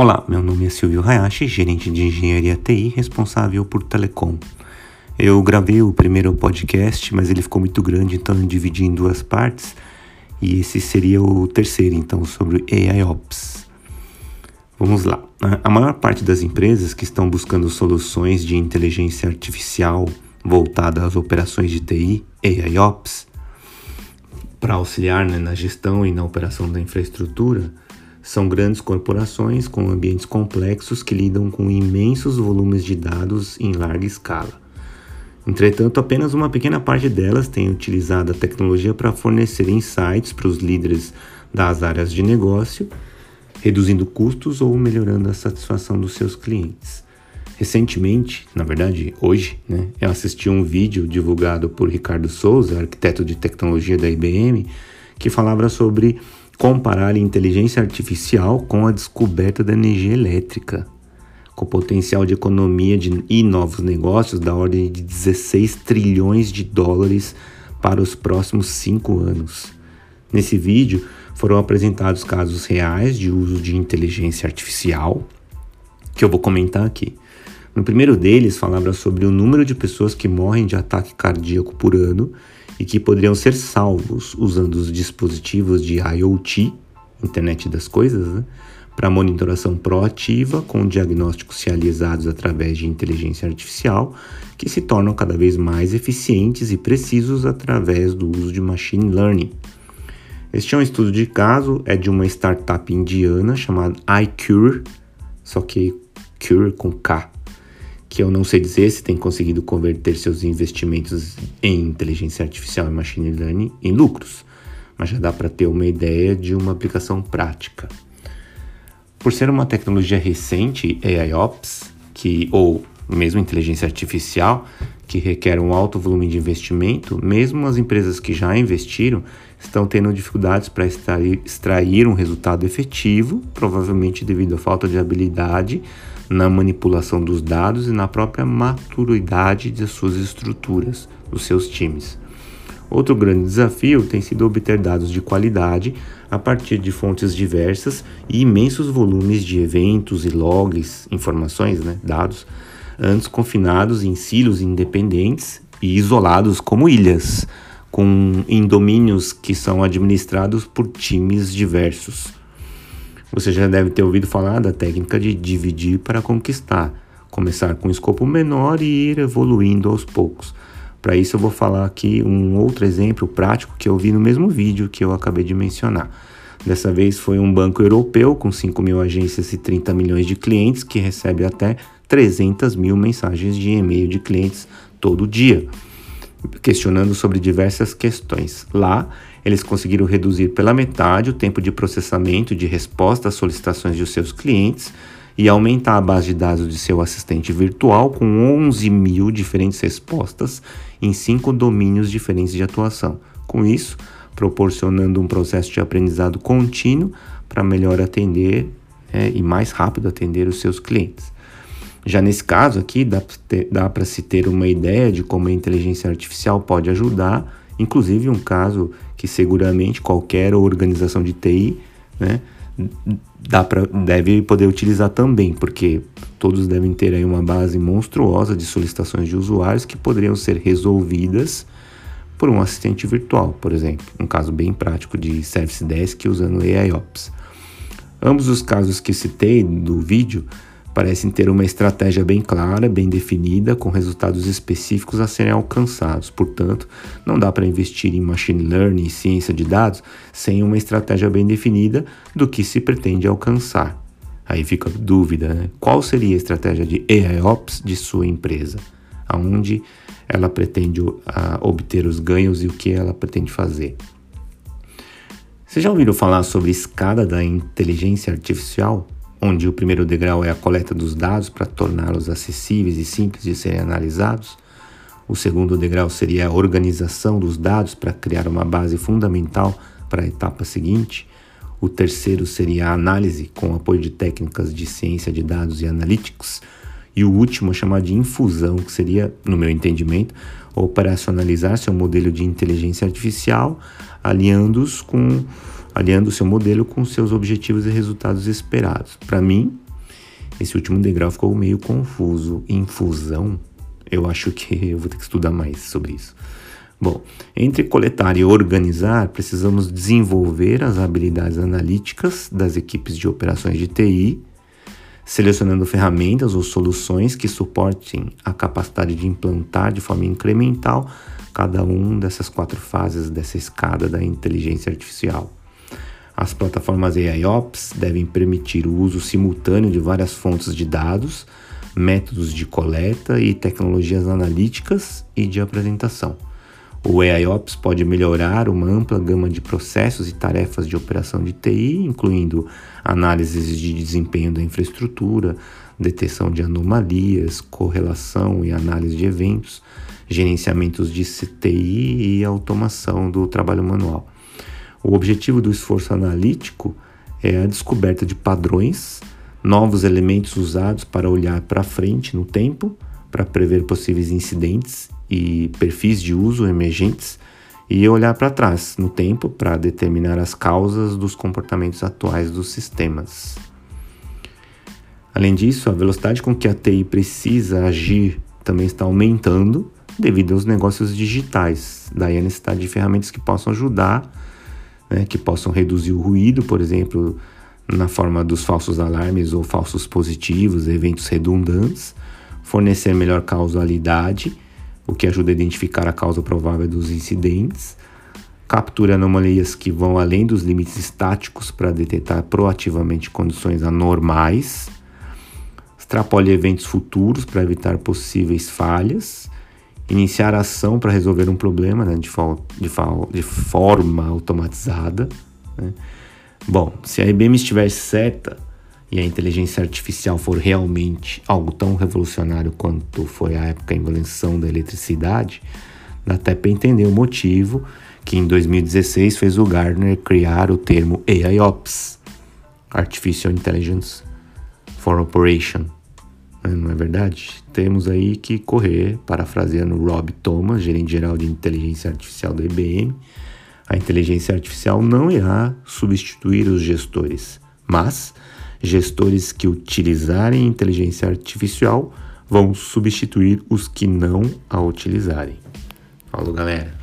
Olá, meu nome é Silvio Hayashi, gerente de engenharia TI responsável por telecom. Eu gravei o primeiro podcast, mas ele ficou muito grande, então eu dividi em duas partes. E esse seria o terceiro, então, sobre AIOps. Vamos lá. A maior parte das empresas que estão buscando soluções de inteligência artificial voltada às operações de TI, AIOps, para auxiliar né, na gestão e na operação da infraestrutura, são grandes corporações com ambientes complexos que lidam com imensos volumes de dados em larga escala. Entretanto, apenas uma pequena parte delas tem utilizado a tecnologia para fornecer insights para os líderes das áreas de negócio, reduzindo custos ou melhorando a satisfação dos seus clientes. Recentemente, na verdade hoje, né, eu assisti um vídeo divulgado por Ricardo Souza, arquiteto de tecnologia da IBM, que falava sobre comparar a inteligência artificial com a descoberta da energia elétrica com potencial de economia de, e novos negócios da ordem de 16 trilhões de dólares para os próximos cinco anos. Nesse vídeo foram apresentados casos reais de uso de inteligência artificial, que eu vou comentar aqui. No primeiro deles, falava sobre o número de pessoas que morrem de ataque cardíaco por ano e que poderiam ser salvos usando os dispositivos de IoT, Internet das Coisas, né? para monitoração proativa com diagnósticos realizados através de inteligência artificial, que se tornam cada vez mais eficientes e precisos através do uso de machine learning. Este é um estudo de caso, é de uma startup indiana chamada iCure, só que Cure com K, que eu não sei dizer se tem conseguido converter seus investimentos em inteligência artificial e machine learning em lucros, mas já dá para ter uma ideia de uma aplicação prática. Por ser uma tecnologia recente, AIOps, que, ou mesmo inteligência artificial, que requer um alto volume de investimento, mesmo as empresas que já investiram estão tendo dificuldades para extrair, extrair um resultado efetivo, provavelmente devido à falta de habilidade na manipulação dos dados e na própria maturidade de suas estruturas, dos seus times. Outro grande desafio tem sido obter dados de qualidade a partir de fontes diversas e imensos volumes de eventos e logs, informações, né, dados, antes confinados em silos independentes e isolados como ilhas, com em domínios que são administrados por times diversos. Você já deve ter ouvido falar da técnica de dividir para conquistar, começar com um escopo menor e ir evoluindo aos poucos. Para isso, eu vou falar aqui um outro exemplo prático que eu vi no mesmo vídeo que eu acabei de mencionar. Dessa vez foi um banco europeu com 5 mil agências e 30 milhões de clientes que recebe até 300 mil mensagens de e-mail de clientes todo dia, questionando sobre diversas questões. Lá, eles conseguiram reduzir pela metade o tempo de processamento de resposta às solicitações de seus clientes e aumentar a base de dados de seu assistente virtual com 11 mil diferentes respostas em cinco domínios diferentes de atuação. Com isso, proporcionando um processo de aprendizado contínuo para melhor atender é, e mais rápido atender os seus clientes. Já nesse caso aqui, dá, para se ter uma ideia de como a inteligência artificial pode ajudar, inclusive um caso que seguramente qualquer organização de TI né, dá pra, deve poder utilizar também, porque todos devem ter aí uma base monstruosa de solicitações de usuários que poderiam ser resolvidas por um assistente virtual, por exemplo, um caso bem prático de Service Desk usando AIOps. Ambos os casos que citei do vídeo parecem ter uma estratégia bem clara, bem definida, com resultados específicos a serem alcançados. Portanto, não dá para investir em machine learning e ciência de dados sem uma estratégia bem definida do que se pretende alcançar. Aí fica a dúvida, né? Qual seria a estratégia de AIOps de sua empresa? Aonde ela pretende uh, obter os ganhos e o que ela pretende fazer? Vocês já ouviram falar sobre escada da inteligência artificial? Onde o primeiro degrau é a coleta dos dados para torná-los acessíveis e simples de serem analisados. O segundo degrau seria a organização dos dados para criar uma base fundamental para a etapa seguinte. O terceiro seria a análise com apoio de técnicas de ciência de dados e analytics. E o último chamado de infusão, que seria, no meu entendimento, operacionalizar seu modelo de inteligência artificial, alinhando-os com aliando seu modelo com seus objetivos e resultados esperados. Para mim, Esse último degrau ficou meio confuso. Infusão? Eu acho que eu vou ter que estudar mais sobre isso. Bom, entre coletar e organizar, precisamos desenvolver as habilidades analíticas das equipes de operações de TI, selecionando ferramentas ou soluções que suportem a capacidade de implantar de forma incremental cada uma dessas quatro fases dessa escada da inteligência artificial. As plataformas AIOps devem permitir o uso simultâneo de várias fontes de dados, métodos de coleta e tecnologias analíticas e de apresentação. O AIOps pode melhorar uma ampla gama de processos e tarefas de operação de TI, incluindo análises de desempenho da infraestrutura, detecção de anomalias, correlação e análise de eventos, gerenciamentos de CTI e automação do trabalho manual. O objetivo do esforço analítico é a descoberta de padrões, novos elementos usados para olhar para frente no tempo, para prever possíveis incidentes e perfis de uso emergentes e olhar para trás no tempo para determinar as causas dos comportamentos atuais dos sistemas. Além disso, a velocidade com que a TI precisa agir também está aumentando devido aos negócios digitais. Daí a necessidade de ferramentas que possam ajudar, né, que possam reduzir o ruído, por exemplo, na forma dos falsos alarmes ou falsos positivos, eventos redundantes, fornecer melhor causalidade o que ajuda a identificar a causa provável dos incidentes, captura anomalias que vão além dos limites estáticos para detectar proativamente condições anormais, extrapole eventos futuros para evitar possíveis falhas, iniciar ação para resolver um problema né, de, de, de, forma automatizada. Né. Bom, se a IBM estiver certa e a inteligência artificial for realmente algo tão revolucionário quanto foi a época da invenção da eletricidade, dá até para entender o motivo que em 2016 fez o Gardner criar o termo AIOps, Artificial Intelligence for Operation. Né, não é verdade? Temos aí que correr, parafraseando Rob Thomas, gerente geral de inteligência artificial da IBM, a inteligência artificial não irá substituir os gestores, mas Gestores que utilizarem inteligência artificial vão substituir os que não a utilizarem. Falou, galera.